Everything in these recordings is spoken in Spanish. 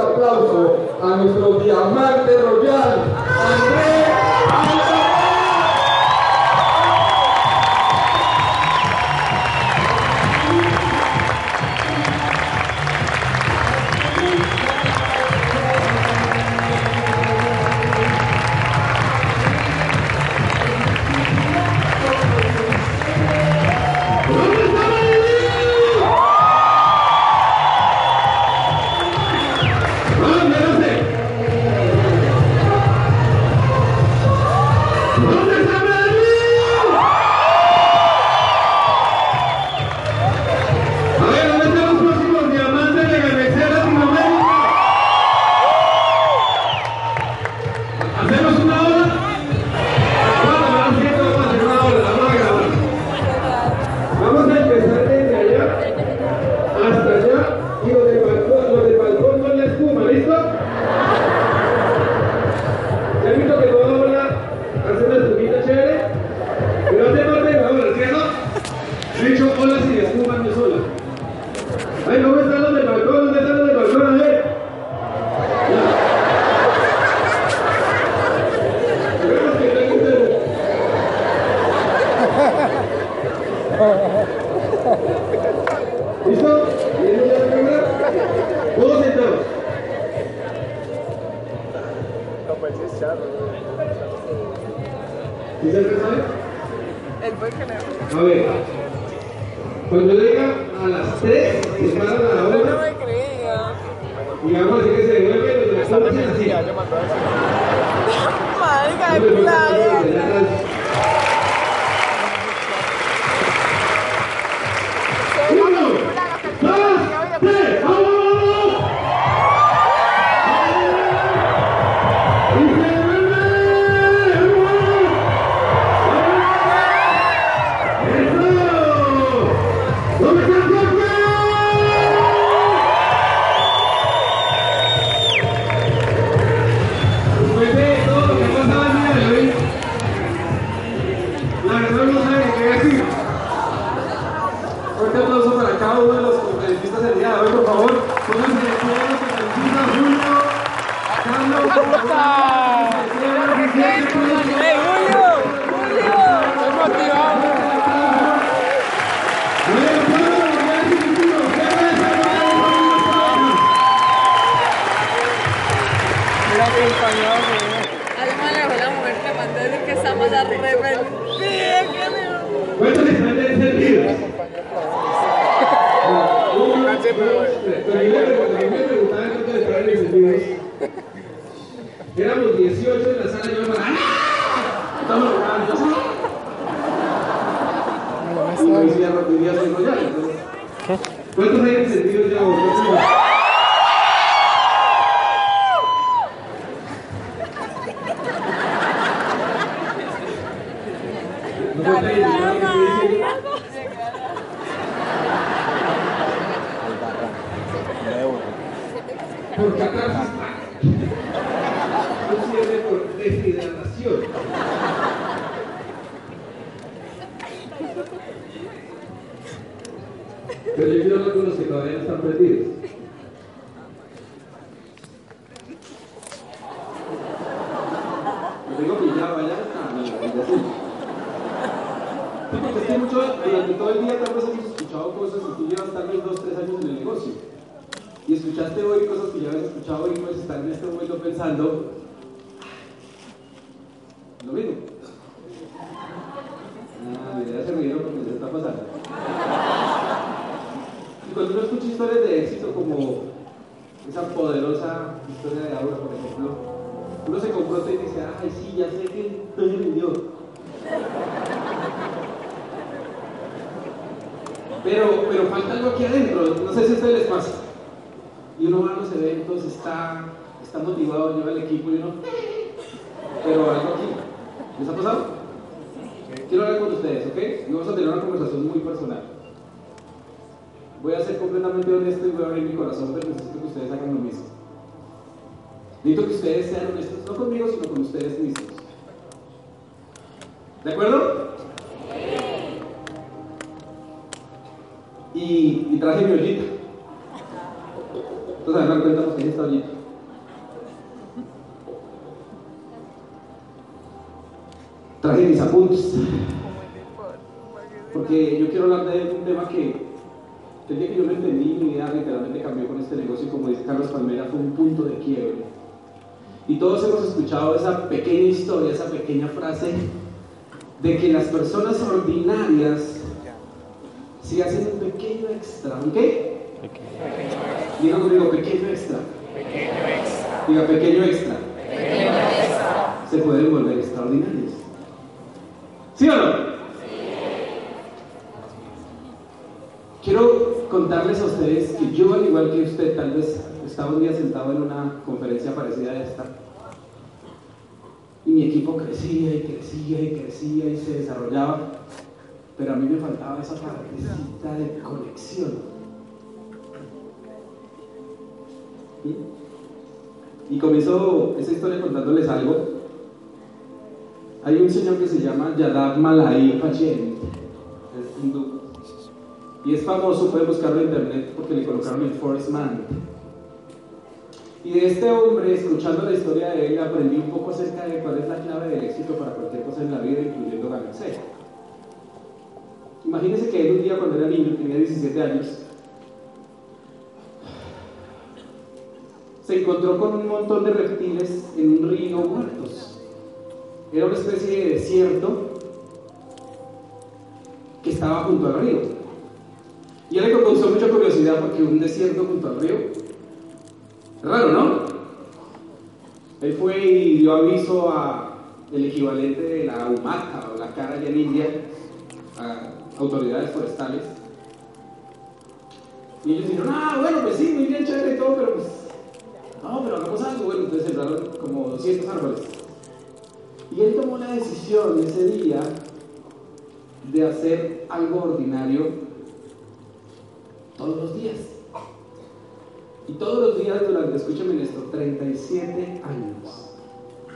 aplauso a nuestro diamante royal, Andrés. tratando de evaluar pensé, pero... Éramos 18 en la sala y yo. ¡Ah! Estamos grabando. ¿cuántos años sentidos llevo? Voy a ser completamente honesto y voy a abrir mi corazón, pero necesito que ustedes hagan lo mismo. Necesito que ustedes sean honestos, no conmigo, sino con ustedes mismos. ¿De acuerdo? Y, y traje mi ollita. Entonces, a ver, cuéntanos qué es esta ollita. Traje mis apuntes. Porque yo quiero hablar de un tema que, que el día que yo lo entendí, mi vida literalmente cambió con este negocio y como dice Carlos Palmera, fue un punto de quiebre. Y todos hemos escuchado esa pequeña historia, esa pequeña frase de que las personas ordinarias si hacen un pequeño extra, ¿un qué? Diga conmigo, pequeño extra. Pequeño extra. Diga, pequeño extra. Pequeño extra. Se pueden volver extraordinarios. ¿Sí o no? Quiero contarles a ustedes que yo, al igual que usted, tal vez estaba un día sentado en una conferencia parecida a esta, y mi equipo crecía y crecía y crecía y se desarrollaba, pero a mí me faltaba esa partecita de conexión. Y comenzó esa historia contándoles algo. Hay un señor que se llama Yadav Malai Pachen, es hindú, y es famoso, pueden buscarlo en internet porque le colocaron el Forest Man. Y de este hombre, escuchando la historia de él, aprendí un poco acerca de cuál es la clave del éxito para cualquier cosa en la vida, incluyendo ganarse. Imagínense que él un día cuando era niño, tenía 17 años, se encontró con un montón de reptiles en un río muertos. Era una especie de desierto que estaba junto al río. Y él le causó mucha curiosidad porque un desierto junto al río, raro, ¿no? Él fue y dio aviso a el equivalente de la UMATA o la cara allá en India, a autoridades forestales. Y ellos dijeron, ah, bueno, pues sí, muy bien, chévere y todo, pero pues, no, pero hagamos algo. Bueno, entonces sembraron como 200 árboles. Y él tomó la decisión ese día de hacer algo ordinario todos los días. Y todos los días durante, escúchame esto, 37 años.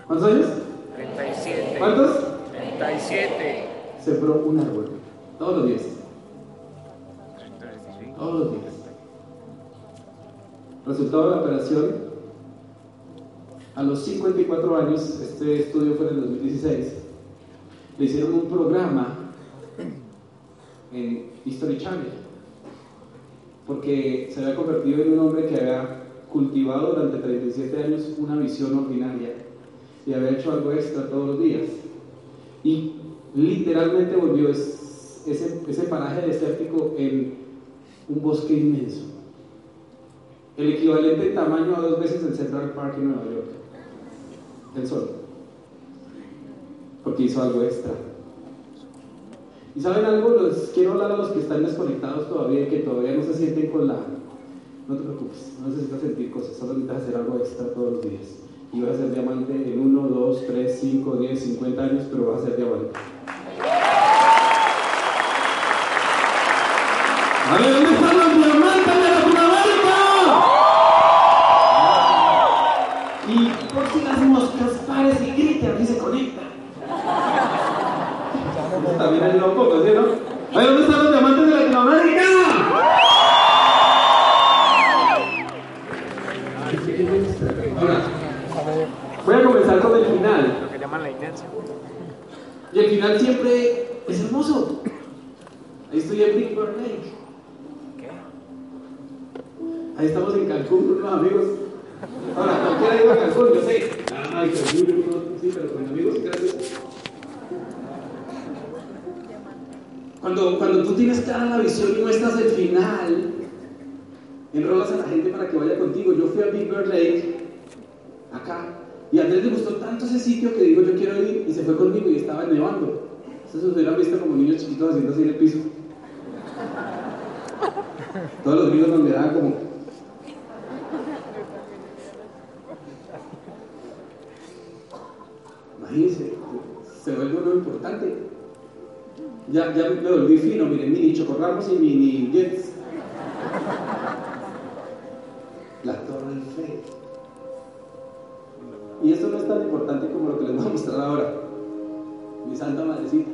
¿Cuántos años? 37. ¿Cuántos? 37. Sembró un árbol. Todos los días. Todos los días. Resultado de la operación, a los 54 años, este estudio fue en el 2016, le hicieron un programa en History Channel, porque se había convertido en un hombre que había cultivado durante 37 años una visión ordinaria y había hecho algo extra todos los días. Y literalmente volvió es- ese, ese paraje desértico en un bosque inmenso. El equivalente en tamaño a dos veces el Central Park en Nueva York. El sol. Porque hizo algo extra. ¿Y saben algo? Les quiero hablar a los que están desconectados todavía y que todavía no se sienten con la... No te preocupes, no necesitas sentir cosas, solo necesitas hacer algo extra todos los días. Y vas a ser diamante en 1, 2, 3, 5, 10, 50 años, pero vas a ser diamante. A Poco, ¿sí o no? muchachito haciendo así el piso. Todos los gringos nos miraban como. Imagínense, se vuelve lo importante. Ya, ya me volví fino, miren, mini chocorramos y mini jets. La Torre de fe Y eso no es tan importante como lo que les voy a mostrar ahora. Mi santa madrecita.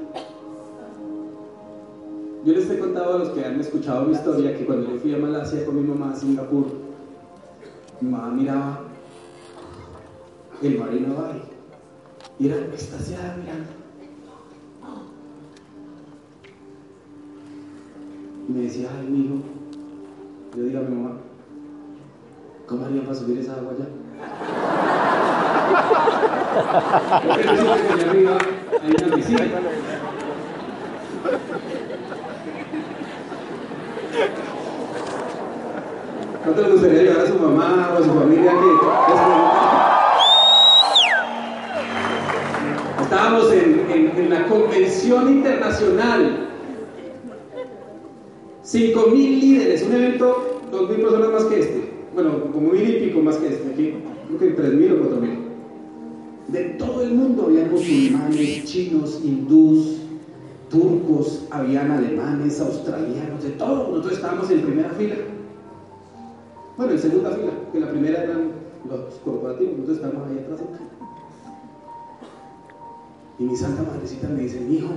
Yo les he contado a los que han escuchado mi historia que cuando yo fui a Malasia con mi mamá a Singapur, mi mamá miraba el Marina Bay y era extasiada mirando. Y me decía, ay, mi hijo, yo diga a mi mamá, ¿cómo harían para subir esa agua allá? Porque resulta que allá arriba hay una piscina. ¿Cuánto le gustaría llevar a su mamá o a su familia que Estábamos en, en- en la convención internacional. 5.000 líderes, un evento, 2.000 personas más que este. Bueno, como mil y pico más que este. Aquí creo que 3.000 o 4.000. De todo el mundo había musulmanes, chinos, hindús, turcos, habían alemanes, australianos, de todo. Nosotros estábamos en primera fila. Bueno, en segunda fila, que la primera eran los corporativos, nosotros estábamos ahí atrás. Y mi santa madrecita me dice, mi hijo,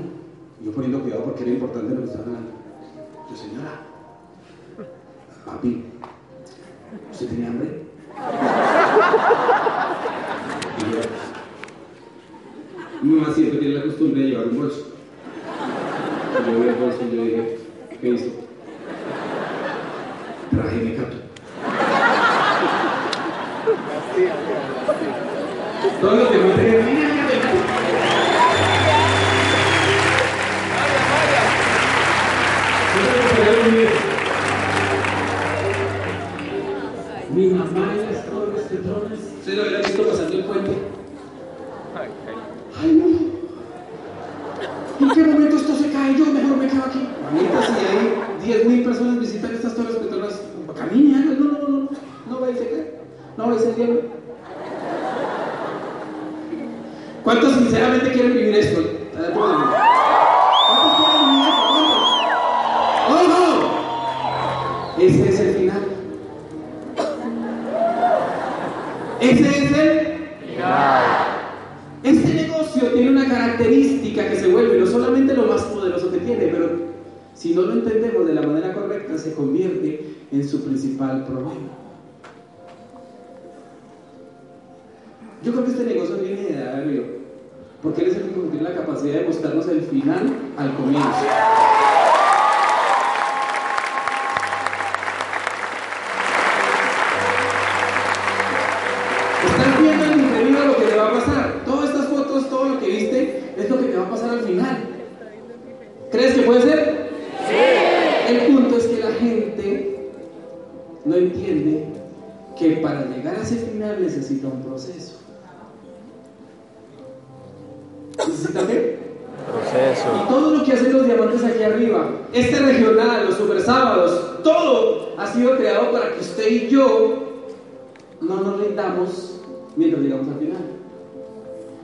yo poniendo cuidado porque era importante lo que estaban hablando. Yo, señora, papi, ¿usted tiene hambre? Y yo, mi mamá siempre tiene la costumbre de llevar un bolso. Y yo vi el bolso y yo dije, ¿qué hizo? Traje de cato. Todos los demás tenían, "Mira,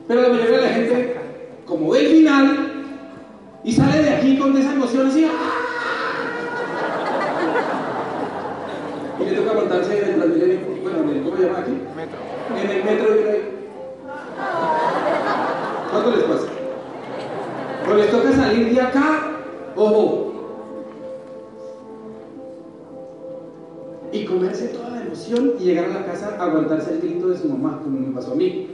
Pero la mayoría de la gente, como ve el final y sale de aquí con esa emoción así, ¡ah! y le toca montarse en el Transmilenio, bueno, ¿cómo se llama aquí? Metro. En el metro uno ahí. ¿Cuánto les pasa? Cuando les toca salir de acá, ojo. Y comerse toda la emoción y llegar a la casa a aguantarse el grito de su mamá, como me pasó a mí.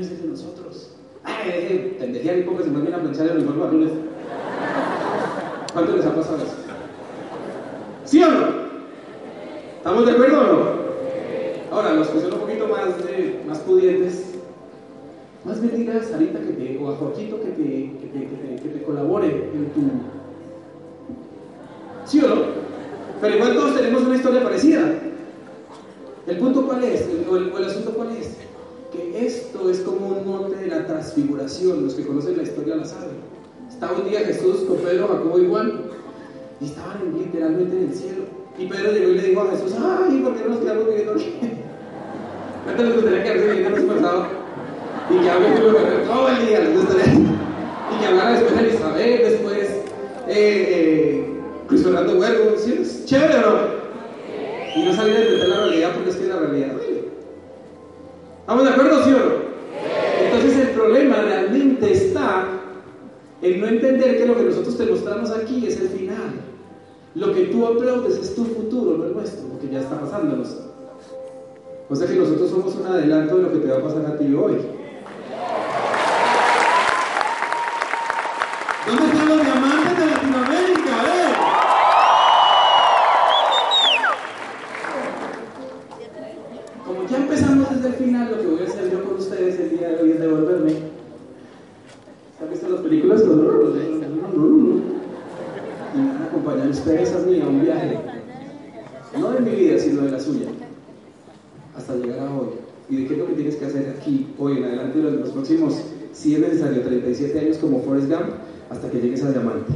Este año es de nosotros. Ay, deje de pendejear y póngase más bien a planchar el mejor lunes. ¿Cuánto les ha pasado eso? ¿Sí o no? ¿Estamos de acuerdo o no? Ahora, los que son un poquito más, más pudientes, más bien dile a Sarita que te, o a Joaquito que te, que te, que te, que colabore en tu... ¿Sí o no? Pero igual todos tenemos una historia parecida. ¿El punto cuál es? O, el, el asunto cuál es? Es como un monte de la transfiguración. Los que conocen la historia la saben. Estaba un día Jesús con Pedro, Jacobo y Juan y estaban en- literalmente en el cielo. Y Pedro llegó y le dijo a Jesús, ay, ¿por qué no nos quedamos viviendo aquí? ¿Cuánto les gustaría quedarse viviendo esforzado? Y que hable Julio Guerrero todo el día, les gustaría. Y que hablara después Elizabeth, después eh, eh, Fernando Huergo. ¿Sí? ¿Es chévere no? Y no salir a enfrentar la realidad porque es que la realidad duele. ¿Estamos de acuerdo, sí no? Entonces el problema realmente está en no entender que lo que nosotros te mostramos aquí es el final. Lo que tú aplaudes es tu futuro, no el nuestro, porque ya está pasándonos. O sea que nosotros somos un adelanto de lo que te va a pasar a ti hoy. ¿Dónde están los diamantes de Latinoamérica? Eh? Como ya empezamos desde el final, lo que voy a hacer yo con ustedes el día de hoy es devolverme. ¿Han visto las películas? Y me van a acompañar ustedes a mí a un viaje. No de mi vida, sino de la suya. Hasta llegar a hoy. ¿Y de qué es lo que tienes que hacer aquí, hoy en adelante, durante los próximos, si es necesario, 37 años como Forrest Gump, hasta que llegues a diamante?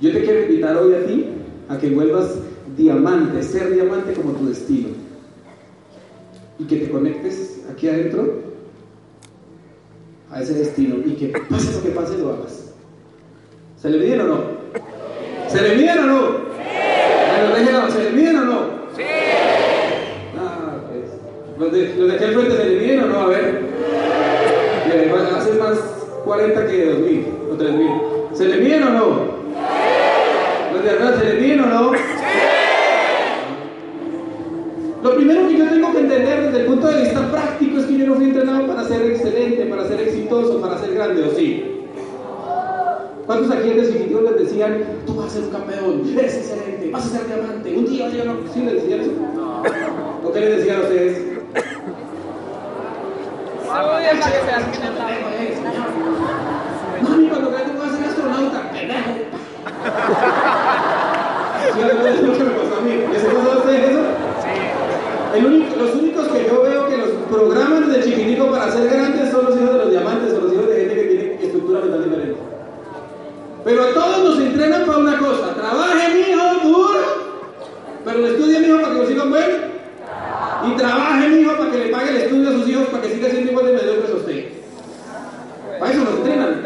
Yo te quiero invitar hoy a ti a que vuelvas diamante, ser diamante como tu destino. Y que te conectes aquí adentro a ese destino y que pase lo que pase lo hagas. ¿Se le miden o no? ¿Se le miden o no? Bueno, déjenlo, ¿se le miden o no? Sí. Ah, pues. Los de, los de aquí al frente se le miden o no? A ver. Eh, bueno, hacen más 40 que 2000 o 3000. ¿Se le miden o no? Los de atrás, ¿se le miden o no? Lo primero que yo tengo que entender desde el punto de vista práctico es que yo no fui entrenado para ser excelente, para ser exitoso, para ser grande, ¿o sí? ¿Cuántos aquí en definitivos les decían, tú vas a ser un campeón, eres excelente, vas a ser diamante, un día vas a llegar a ¿Sí les decían eso? ¿O qué les decían a ustedes? Estudia para que seas quien es la Mami, cuando crezca voy a ser astronauta. pendejo. Sí, es lo que me pasó a mí. ¿Les ha pasado a ustedes eso? Sí. El único- los únicos que yo veo que los programan desde chiquitico para ser grandes son los hijos de los diamantes o los hijos de gente que tiene estructura mental diferente. Pero a todos nos entrenan para una cosa: trabaje, mijo, duro. Pero estudie, mijo, para que los hijos buenos. Y trabaje, mijo, para que le pague el estudio a sus hijos para que siga siendo igual de mediocre a usted. Para eso nos entrenan.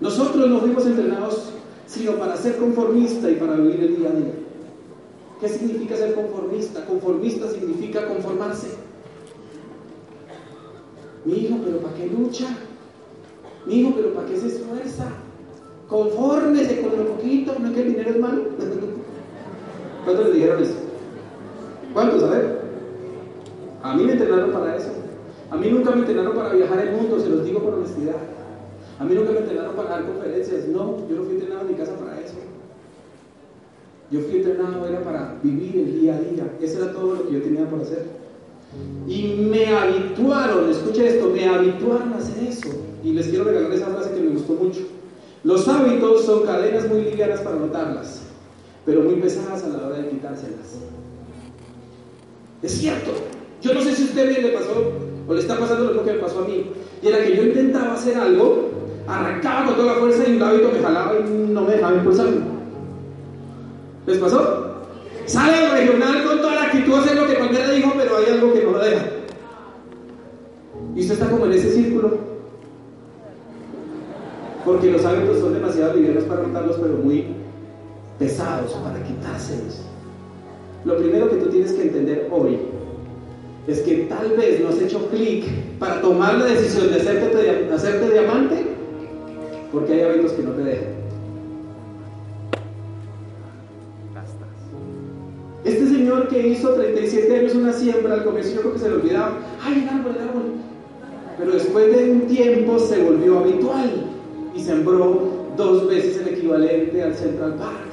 Nosotros no fuimos entrenados sino para ser conformista y para vivir el día a día. ¿Qué significa ser conformista? Conformista significa conformarse. Mi hijo, pero ¿para qué lucha? Mi hijo, pero ¿para qué se esfuerza? Confórmese con lo poquito, no es que el dinero es malo. ¿Cuántos les dijeron eso? ¿Cuántos? A ver. A mí me entrenaron para eso. A mí nunca me entrenaron para viajar el mundo, se los digo con honestidad. A mí nunca me entrenaron para dar conferencias. No, yo no fui entrenado en mi casa para eso. Yo fui entrenado era para vivir el día a día. Eso era todo lo que yo tenía por hacer. Y me habituaron, escuche esto, me habituaron a hacer eso. Y les quiero regalar esa frase que me gustó mucho. Los hábitos son cadenas muy livianas para notarlas, pero muy pesadas a la hora de quitárselas. Es cierto. Yo no sé si a usted bien le pasó o le está pasando lo que me pasó a mí. Y era que yo intentaba hacer algo, arrancaba con toda la fuerza y un hábito me jalaba y no me dejaba impulsarme. ¿Les pasó? Sale al regional con toda la actitud hacer lo que cualquiera dijo, pero hay algo que no lo deja. Y usted está como en ese círculo. Porque los hábitos son demasiado livianos para notarlos, pero muy pesados para quitárselos. Lo primero que tú tienes que entender hoy es que tal vez no has hecho clic para tomar la decisión de hacerte, de hacerte diamante porque hay hábitos que no te dejan. Este señor que hizo 37 años una siembra, al comienzo yo creo que se le olvidaba, ay, el árbol, el árbol. Pero después de un tiempo se volvió habitual y sembró dos veces el equivalente al Central Park.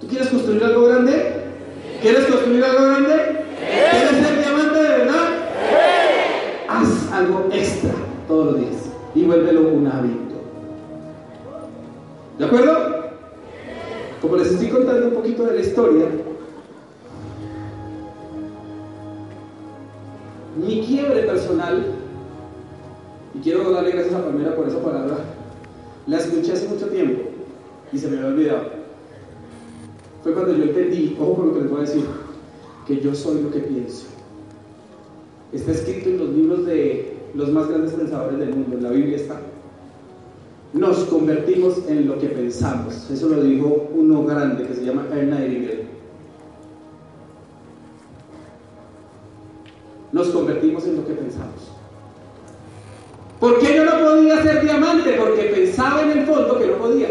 ¿Tú quieres construir algo grande? ¿Quieres construir algo grande? ¿Quieres ser diamante de verdad? Haz algo extra todos los días y vuélvelo un hábito. ¿De acuerdo? Como les estoy contando un poquito de la historia, mi quiebre personal, y quiero darle gracias a Palmera por esa palabra, la escuché hace mucho tiempo y se me había olvidado. Fue cuando yo entendí, ojo con lo que les voy a decir, que yo soy lo que pienso. Está escrito en los libros de los más grandes pensadores del mundo, en la Biblia está. Nos convertimos en lo que pensamos. Eso lo dijo uno grande que se llama Ernest Nightingale. Nos convertimos en lo que pensamos. ¿Por qué yo no podía ser diamante? Porque pensaba en el fondo que no podía.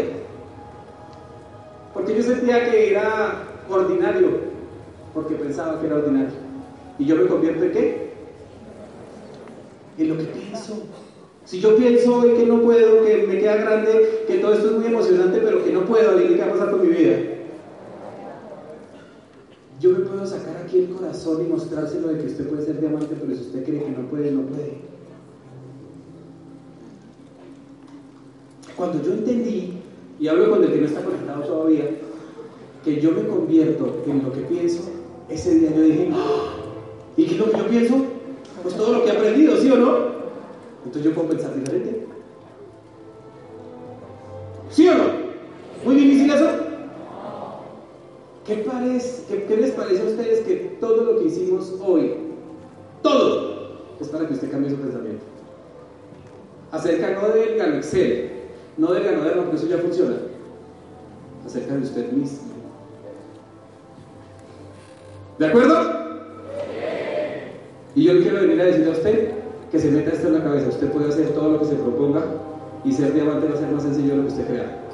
Porque yo sentía que era ordinario, porque pensaba que era ordinario. ¿Y yo me convierto en qué? En lo que pienso. Si yo pienso hoy que no puedo, que me queda grande, que todo esto es muy emocionante, pero que no puedo, ¿qué va pasar con mi vida? Yo me puedo sacar aquí el corazón y mostrárselo de que usted puede ser diamante, pero si usted cree que no puede, no puede. Cuando yo entendí, y hablo con el que no está conectado todavía, que yo me convierto en lo que pienso, ese día yo dije, ¡Ah! ¿y qué es lo que yo pienso? Pues todo lo que he aprendido, ¿sí o no? Entonces yo puedo pensar diferente. ¿Sí o no? ¿Muy difícil eso? ¿Qué, parece, qué, les parece a ustedes que todo lo que hicimos hoy, todo, es para que usted cambie su pensamiento? Acerca no del Excel, no del ganadero, porque eso ya funciona. Acerca de usted mismo. ¿De acuerdo? Y yo quiero venir a decirle a usted que se meta esto en la cabeza. Usted puede hacer todo lo que se proponga y ser diamante va a ser más sencillo de lo que usted crea.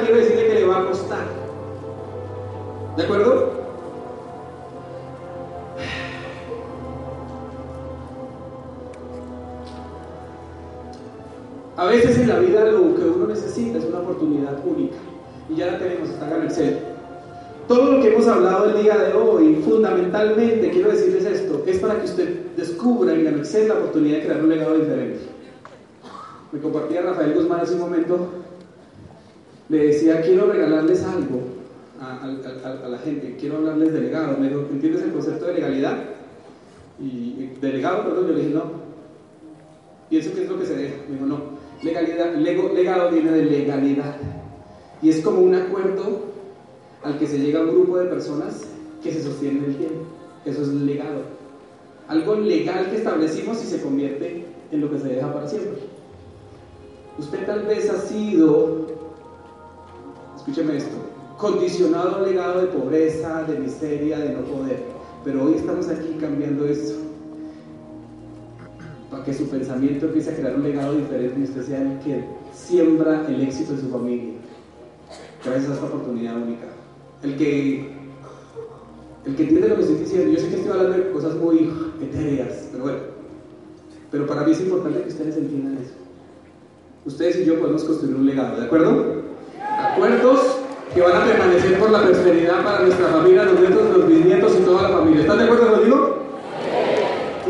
Quiero decirle que le va a costar. ¿De acuerdo? A veces en la vida lo que uno necesita es una oportunidad única. Y ya la tenemos, está Excel. Todo lo que hemos hablado el día de hoy, fundamentalmente, quiero decirles esto, es para que usted descubra en Excel la oportunidad de crear un legado diferente. Me compartía Rafael Guzmán hace un momento, le decía, quiero regalarles algo a, la gente, quiero hablarles de legado. Me dijo, ¿entiendes el concepto de legalidad? Y, de legado, perdón, yo le dije, no. ¿Y eso qué es lo que se deja? Me dijo, no. Legalidad, legado viene de legalidad. Y es como un acuerdo al que se llega un grupo de personas que se sostienen el tiempo. Eso es legado. Algo legal que establecimos y se convierte en lo que se deja para siempre. Usted tal vez ha sido, escúcheme esto, condicionado a un legado de pobreza, de miseria, de no poder. Pero hoy estamos aquí cambiando eso. Para que su pensamiento empiece a crear un legado diferente y usted sea el que siembra el éxito de su familia. Gracias a esta oportunidad única. El que, el que entiende lo que estoy diciendo, yo sé que estoy hablando de cosas muy etéreas, pero bueno. Pero para mí es importante que ustedes entiendan eso. Ustedes y yo podemos construir un legado, ¿de acuerdo? Acuerdos que van a permanecer por la prosperidad para nuestra familia, los nietos, los bisnietos y toda la familia. ¿Están de acuerdo conmigo?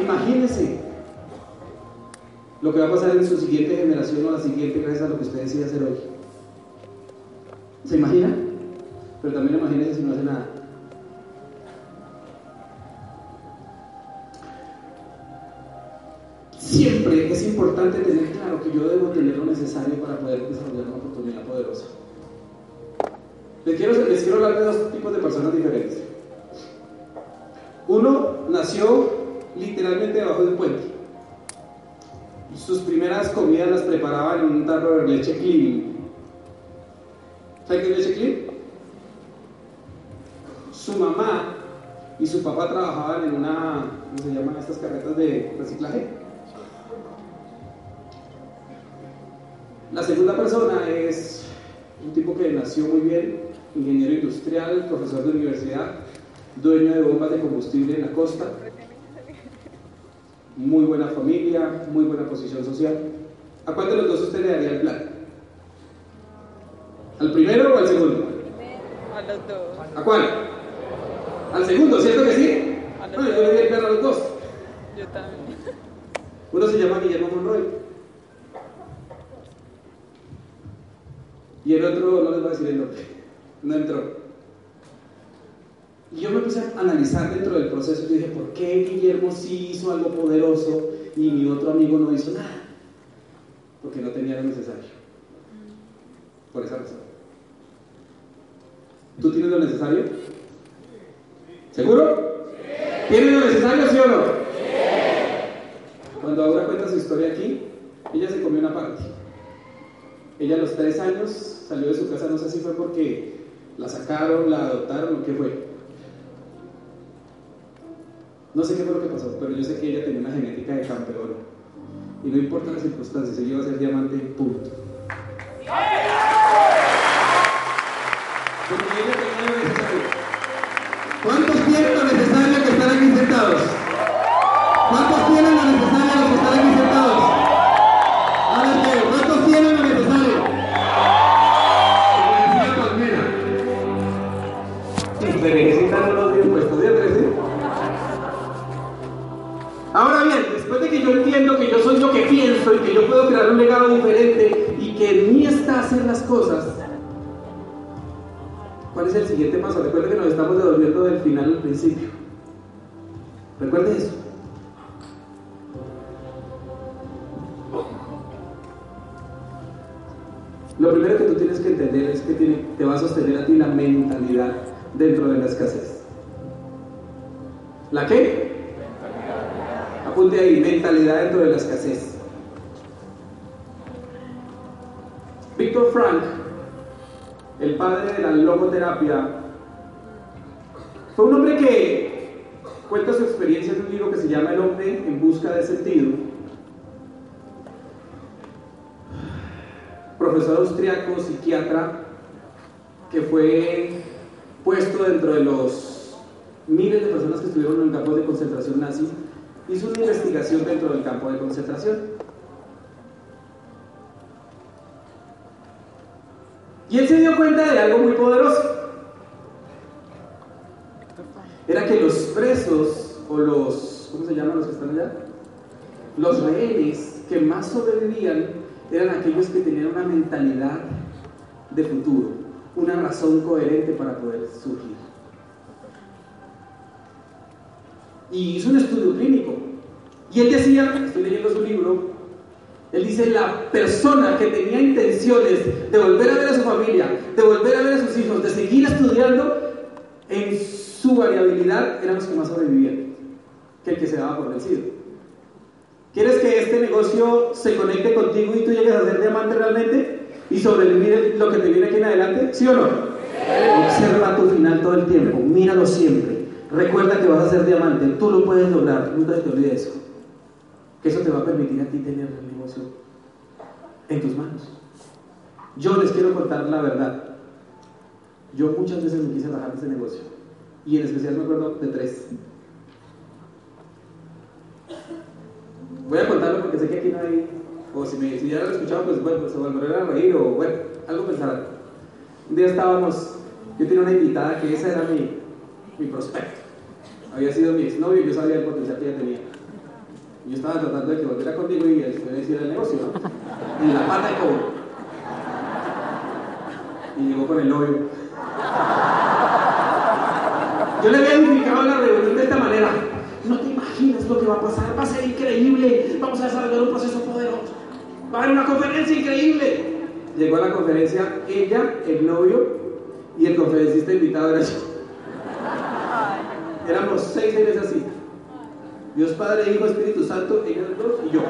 Imagínense lo que va a pasar en su siguiente generación o la siguiente gracias lo que usted decide hacer hoy. ¿Se imagina? Pero también imagínense si no hace nada. Siempre es importante tener claro que yo debo tener lo necesario para poder desarrollar una oportunidad poderosa. Les quiero, hablar de dos tipos de personas diferentes. Uno nació literalmente debajo de un puente. Sus primeras comidas las preparaban en un tarro de leche clean. ¿Saben qué es leche clean? Su mamá y su papá trabajaban en una, ¿cómo se llaman estas carretas de reciclaje? La segunda persona es un tipo que nació muy bien, ingeniero industrial, profesor de universidad, dueño de bombas de combustible en la costa, muy buena familia, muy buena posición social. ¿A cuál de los dos usted le daría el plan? ¿Al primero o al segundo? A los dos. ¿A cuál? Al segundo, ¿cierto que sí? Bueno, yo le di el plan a los dos. Yo también. Uno se llama Guillermo Monroy Y el otro, no les voy a decir el nombre, no entró. Y yo me puse a analizar dentro del proceso y dije, ¿por qué Guillermo sí hizo algo poderoso y mi otro amigo no hizo nada? Porque no tenía lo necesario. Por esa razón. ¿Tú tienes lo necesario? ¿Seguro? ¿Tienes lo necesario, sí o no? Cuando Aura cuenta su historia aquí, ella se comió una parte. Ella a los tres años salió de su casa, no sé si fue porque la sacaron, la adoptaron qué fue. No sé qué fue lo que pasó, pero yo sé que ella tenía una genética de campeón. Y no importa las circunstancias, ella iba a ser diamante, punto. Porque ella cosas, ¿cuál es el siguiente paso? Recuerde que nos estamos devolviendo del final al principio. Recuerde eso. Lo primero que tú tienes que entender es que te va a sostener a ti la mentalidad dentro de la escasez. ¿La qué? Apunte ahí, mentalidad dentro de la escasez. Víctor Frank, el padre de la logoterapia, fue un hombre que cuenta su experiencia en un libro que se llama El hombre en busca de sentido. Profesor austriaco, psiquiatra, que fue puesto dentro de los miles de personas que estuvieron en campos de concentración nazi, hizo una investigación dentro del campo de concentración. Y él se dio cuenta de algo muy poderoso. Era que los presos, o los, ¿cómo se llaman los que están allá? Los rehenes que más sobrevivían eran aquellos que tenían una mentalidad de futuro, una razón coherente para poder surgir. Y hizo un estudio clínico. Y él decía, estoy leyendo su libro, él dice, la persona que tenía intenciones de volver a ver a su familia, de volver a ver a sus hijos, de seguir estudiando, en su variabilidad eran los que más sobrevivían que el que se daba por vencido. ¿Quieres que este negocio se conecte contigo y tú llegues a ser diamante realmente? ¿Y sobrevivir lo que te viene aquí en adelante? ¿Sí o no? Observa tu final todo el tiempo, míralo siempre. Recuerda que vas a ser diamante, tú lo puedes lograr, nunca te olvide eso. Que eso te va a permitir a ti tener el en tus manos. Yo les quiero contar la verdad. Yo muchas veces me quise bajar de ese negocio. Y en especial me acuerdo de tres. Voy a contarlo porque sé que aquí no hay. O si, me, si ya lo han escuchado, pues bueno, se volverán a reír o bueno, algo pensarán. Un día estábamos. Yo tenía una invitada que esa era mi, mi prospecto. Había sido mi exnovio y yo sabía el potencial que ella tenía. Yo estaba tratando de que volviera conmigo y después de hiciera el negocio, ¿no? En la pata de cobre. Y llegó con el novio. Yo le había indicado la reunión de esta manera. No te imaginas lo que va a pasar, va a ser increíble. Vamos a desarrollar un proceso poderoso. Va a haber una conferencia increíble. Llegó a la conferencia ella, el novio y el conferencista invitado era yo. Éramos seis en esa cita. Dios Padre, Hijo, Espíritu Santo, ellos dos y yo.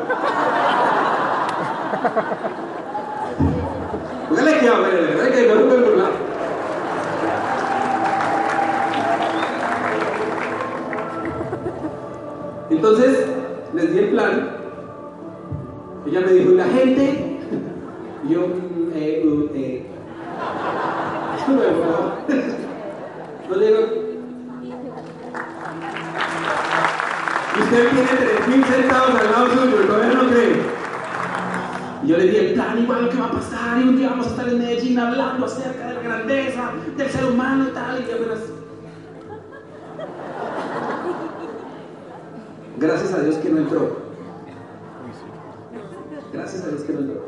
Póngale aquí, hombre, ¿verdad? Que no me burlar. Entonces, les di el plan. Ella me dijo, ¿y la gente? Y yo, lo que va a pasar y un día vamos a estar en Medellín hablando acerca de la grandeza del ser humano y tal, y ya verás. Gracias a Dios que no entró. Gracias a Dios que no entró.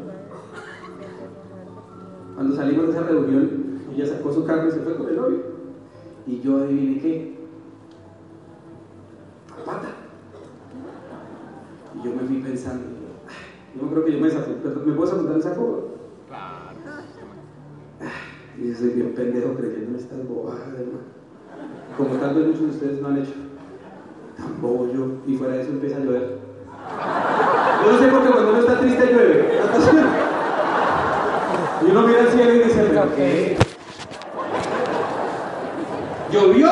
Cuando salimos de esa reunión, ella sacó su carro y se fue con el novio. Y yo adiviné qué. yo soy bien pendejo creyendo en estas bobadas, hermano. Como tal vez muchos de ustedes no han hecho. Tan bobo yo. Y fuera de eso empieza a llover. Yo no sé porque cuando uno está triste llueve. Y uno mira al cielo y dice, ¿pero qué? ¡Llovió!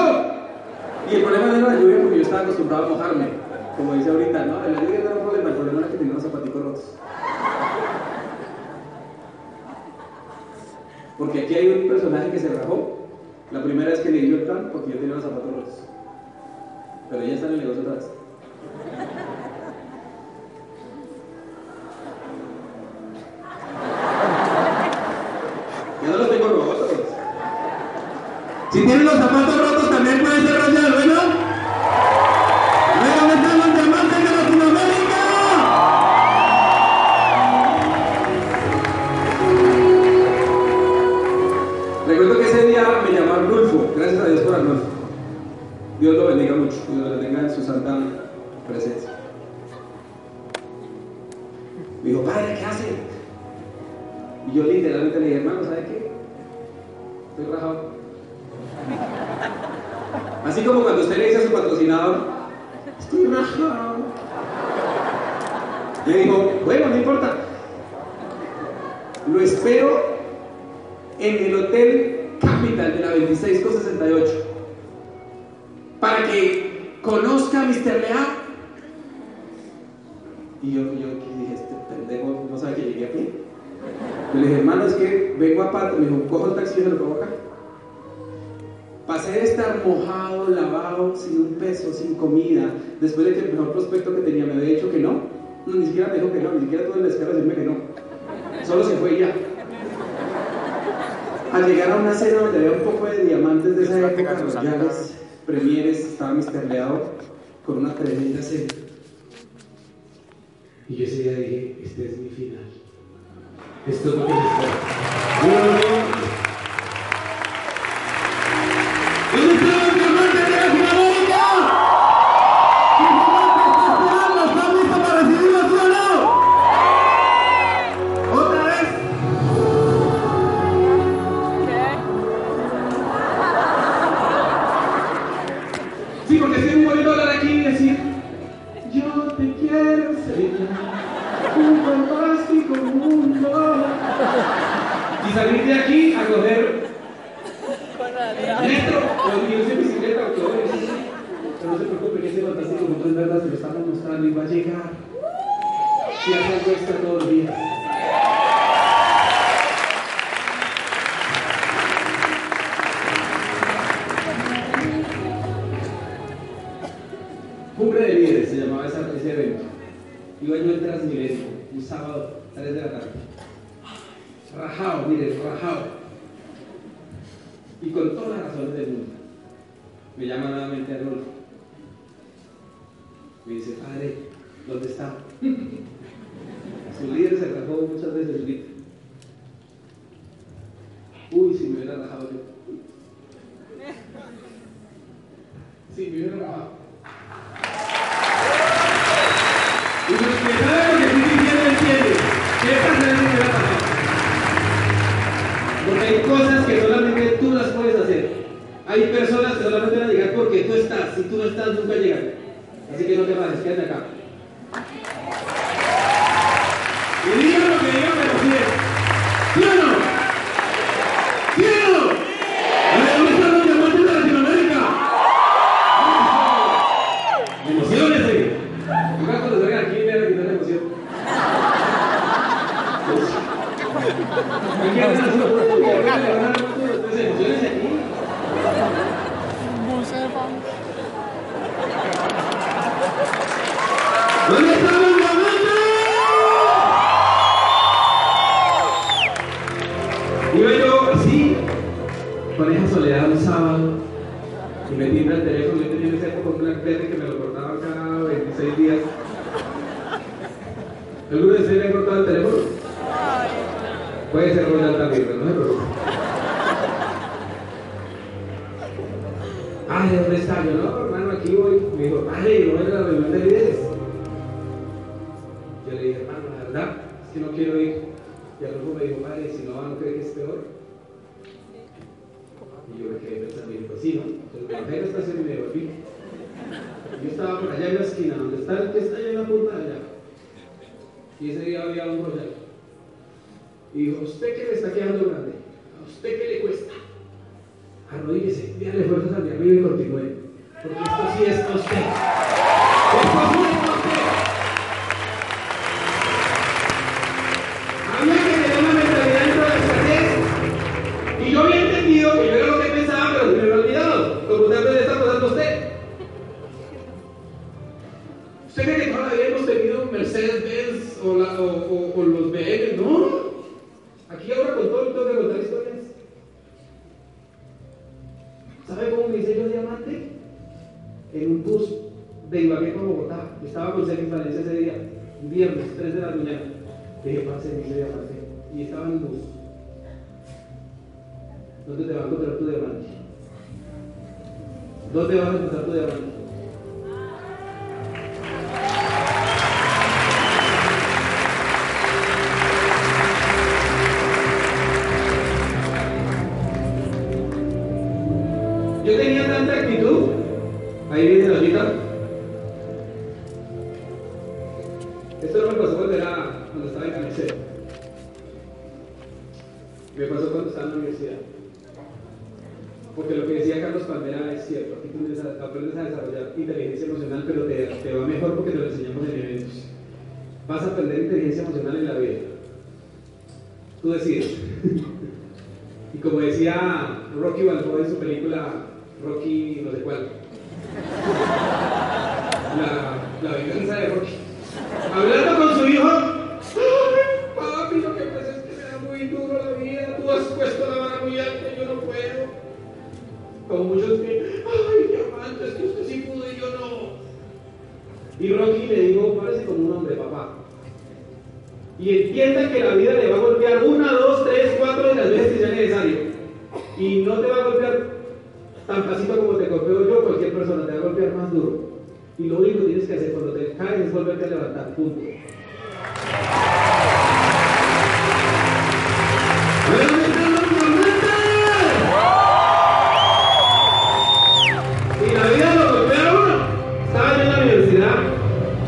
Y el problema no era la lluvia porque yo estaba acostumbrado a mojarme. Como dice ahorita, ¿no? La lluvia no era un problema, el problema era que tenía los zapaticos rotos. Porque aquí hay un personaje que se rajó la primera vez que le dio el plan porque yo tenía los zapatos rotos. Pero ya está en el negocio otra vez. Ya no los tengo rotos. Si tienen los zapatos Estaba con Sergio Valencia ese día, viernes, 3 de la mañana. Le dije, parce, me hice diamante. Y estaba en bus. ¿Dónde te va a encontrar tu diamante? ¿Dónde vas a encontrar tu diamante?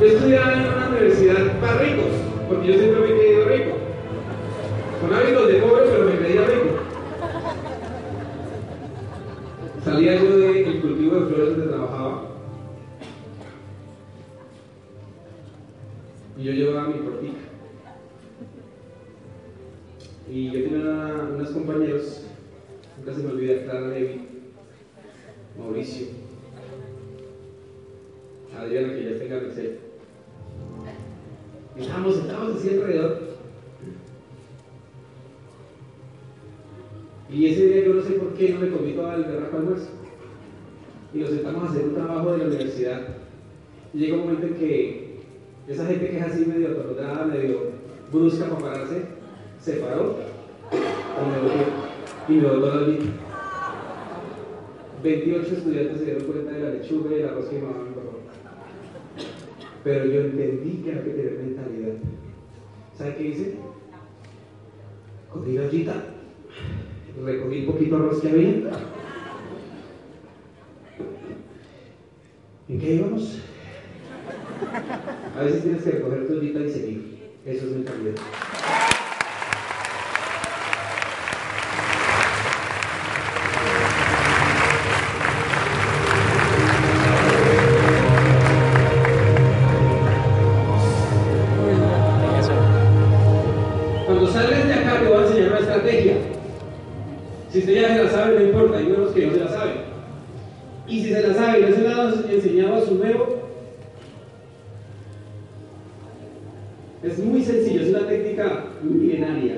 Yo estudiaba en una universidad para ricos, porque yo siempre me he creído rico. Con hábitos de pobre, pero me creía rico. Salía yo del cultivo de flores donde trabajaba. Y yo llevaba mi portica. Y yo tenía unos compañeros, nunca se me olvida, Clara Levy, Mauricio, Adriana, que ya está en Estábamos sentados así alrededor. Y ese día yo no sé por qué no me comí todo el berraco almuerzo. Y nos sentamos a hacer un trabajo de la universidad. Y llega un momento en que esa gente que es así medio atolondrada, medio brusca para pararse, se paró y me volvió, la vida. 28 estudiantes se dieron cuenta de la lechuga y el arroz que mamá. Pero yo entendí que era que tener mentalidad. ¿Sabe qué hice? Cogí la ollita, recogí un poquito arroz que había. ¿En qué íbamos? A veces tienes que recoger tu y seguir. Eso es mentalidad. enseñaba, a su nuevo. Es muy sencillo, es una técnica milenaria,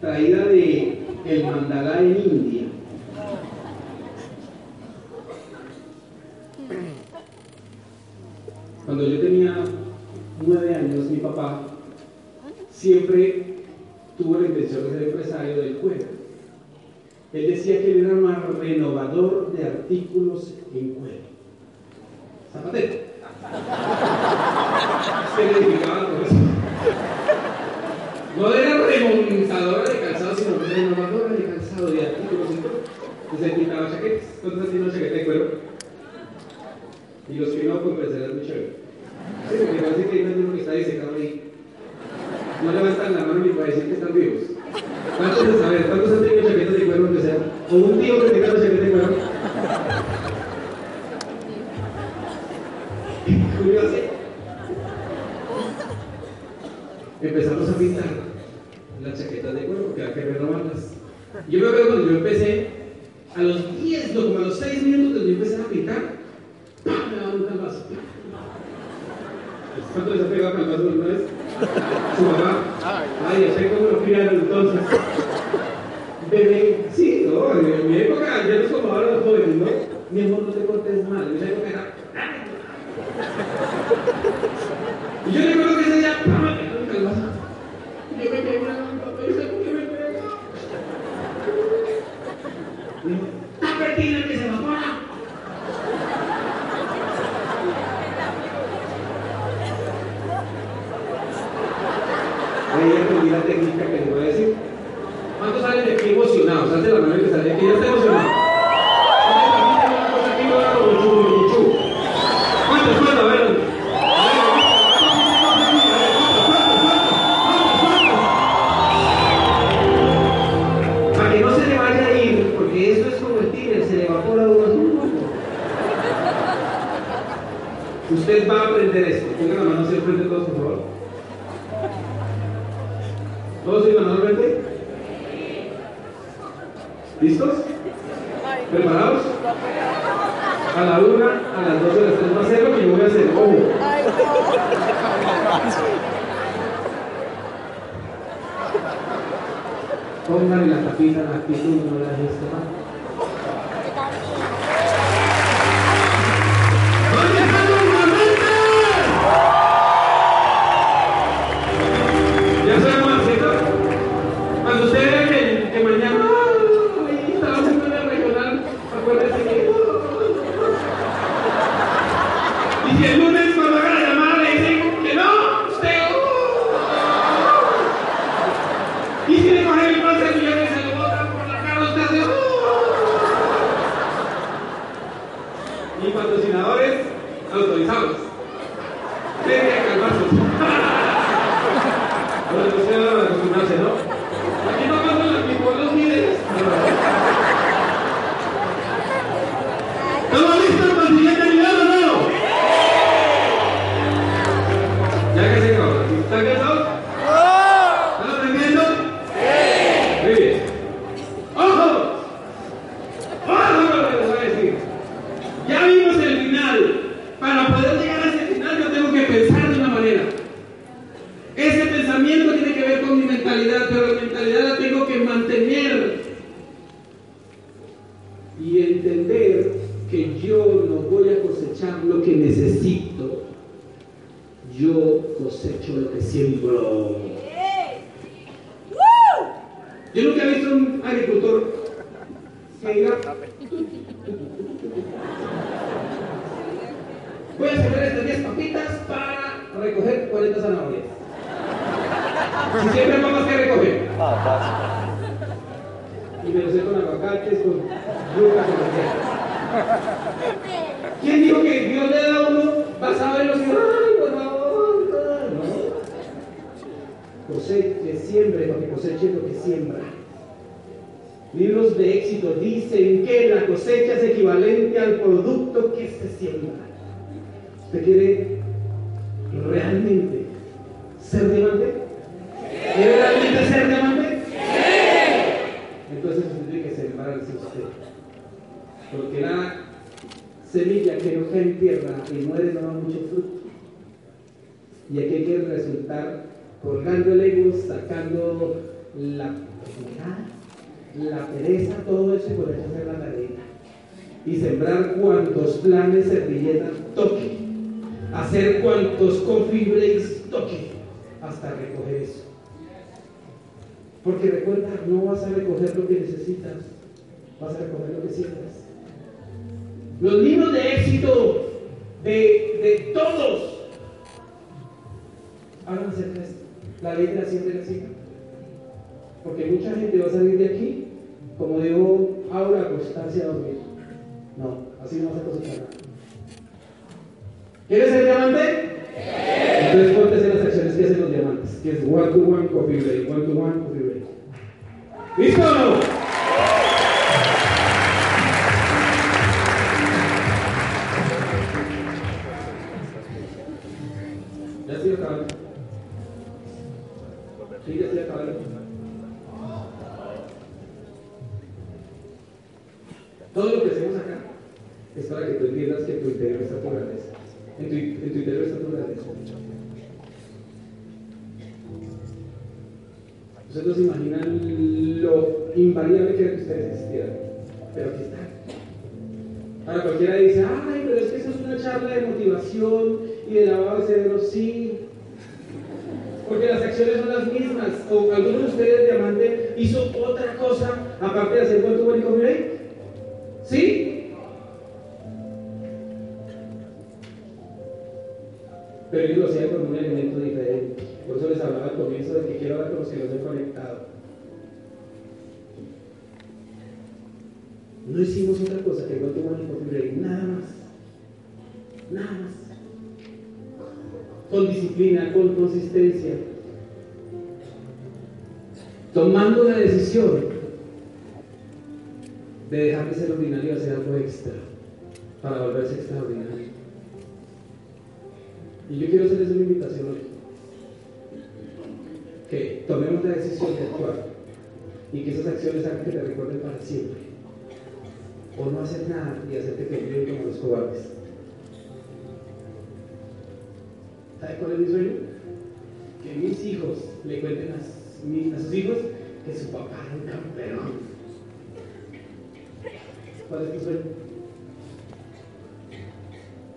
traída de el mandalá en India. Cuando yo tenía nueve años, mi papá siempre tuvo la intención de ser empresario del cuero. Él decía que él era más renovador de artículos en cuero. Zapatero. Se le picaba la cabeza. No era remonzadora de calzado, sino renovadora de calzado de artículos. Entonces, se picaba chaquetas. ¿Cuántos han tenido chaquetas? habilidad técnica que les voy a decir. ¿Cuántos salen de aquí emocionados? Haz de la mano que salen de aquí, ya está emocionado. todo eso y volver a hacer la tarea. Y sembrar cuantos planes se servilletas toque. Hacer cuantos coffee breaks toque. Hasta recoger eso. Porque recuerda, no vas a recoger lo que necesitas. Vas a recoger lo que sientas. Los libros de éxito de, de todos háganse esto. La ley de la siembra y la. Porque mucha gente va a salir de aquí como dijo Aura, acostarse a dormir. No, así no vas a cosechar nada. ¿Quieres ser diamante? Entonces ponte a hacer las acciones que hacen los diamantes, que es one to one coffee break, one to one coffee break. ¿Listo? En tu, en tu interior está tu grandeza. Ustedes se imaginan lo invariable que era que ustedes existieran. Pero aquí están. Ahora cualquiera dice, ay, pero es que eso es una charla de motivación y de lavado de cerebro. Sí. Porque las acciones son las mismas. O alguno de ustedes, diamante, hizo otra cosa aparte de hacer cuánto buen comer. ¿Sí? Pero ellos lo hacían con un elemento diferente. Por eso les hablaba al comienzo de que quiero hablar con los que no se conectado. No hicimos otra cosa que no tomar el nada más. Nada más. Con disciplina, con consistencia. Tomando la decisión de dejar de ser ordinario a hacer algo extra para volverse extraordinario. Y yo quiero hacerles una invitación hoy. Que tomemos la decisión de actuar y que esas acciones hagan que te recuerden para siempre. O no hacer nada y hacerte viven como los cobardes. ¿Sabe cuál es mi sueño? Que mis hijos le cuenten a, a sus hijos que su papá era un campeón. ¿Cuál es tu sueño?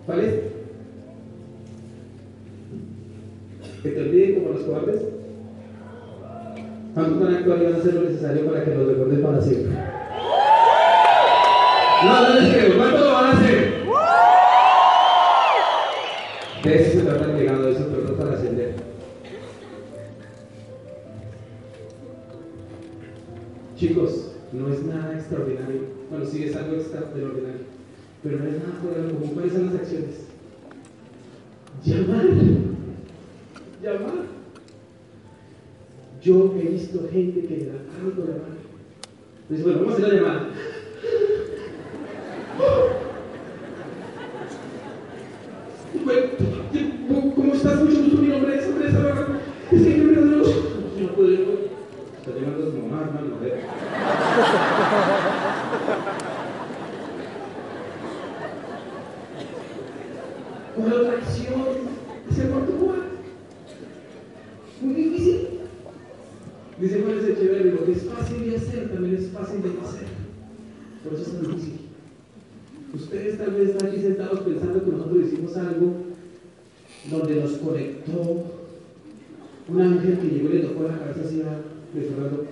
¿Cuál es? ¿Que te como los cobardes? ¿Cuántos van a hacer lo necesario para que los recuerden para siempre? No, no les creo. ¿Cuántos lo van a hacer? De eso se trata el legado, de eso se trata para ascender. Chicos, no es nada extraordinario. Bueno, sí es algo extraordinario, pero no es nada fuera de lo común. ¿Cuáles son las acciones? Llamar. Yo he visto gente que le da algo de llamar. Dice, bueno, vamos a hacer la llamada. ¿Cómo estás? Mucho gusto, mi nombre es Andrés Alvarado. Es que yo me no, no puedo ir. Está llamando a su mamá, hermano. a ver. ¿Cuál otra acción? Hacer cuánto jugar. Muy difícil. Dice Juan ese chévere, lo que es fácil de hacer también es fácil de hacer. Por eso es tan difícil. Ustedes tal vez están aquí sentados pensando que nosotros hicimos algo donde nos conectó un ángel que llegó y le tocó la Fernando.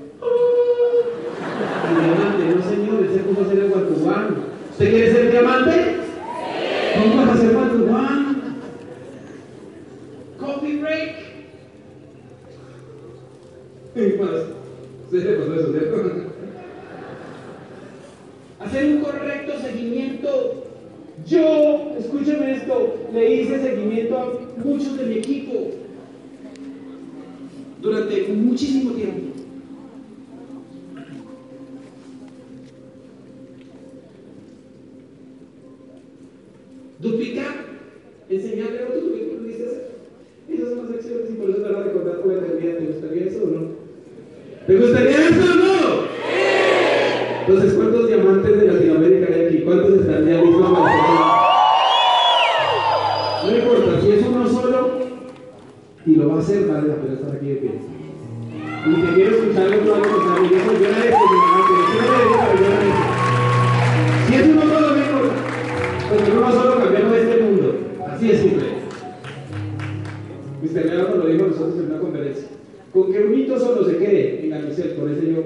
Tito solo se quede en la Merced, por ese yo,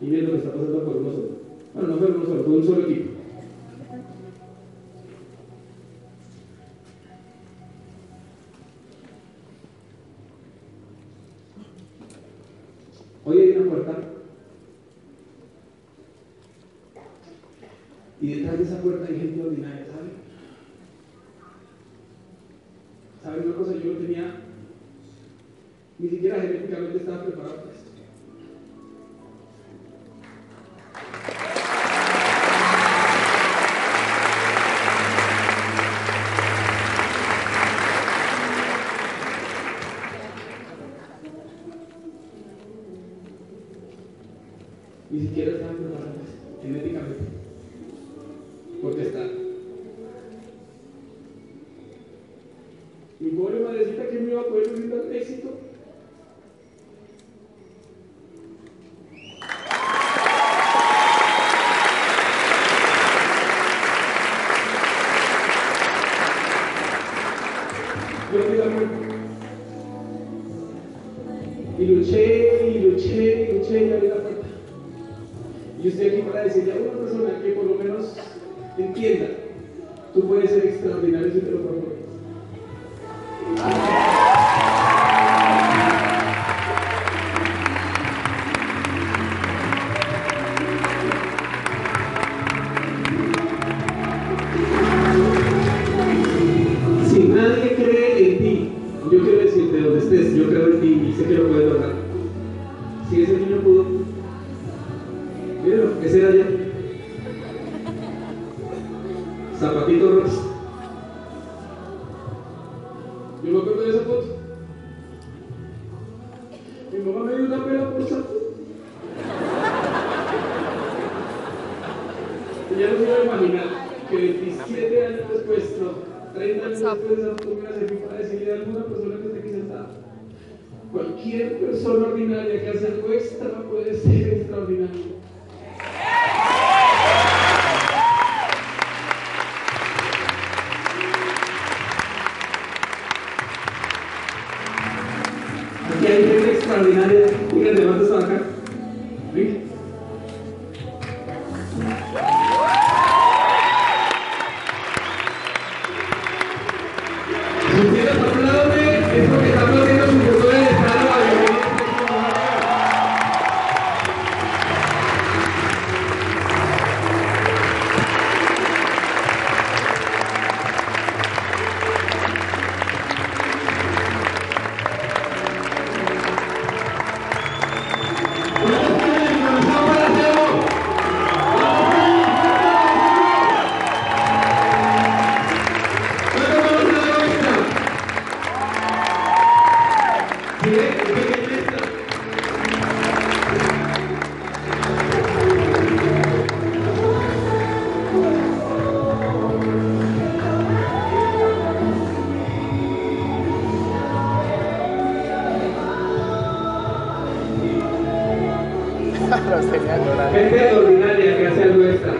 y viendo lo que está pasando con nosotros. Bueno, no fue uno solo, fue un solo equipo. y sé que lo puedes lograr. Si ese niño pudo, míralo, ese era yo. nuestra señal Gente ordinaria que hace nuestra.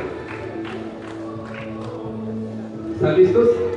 ¿Están listos?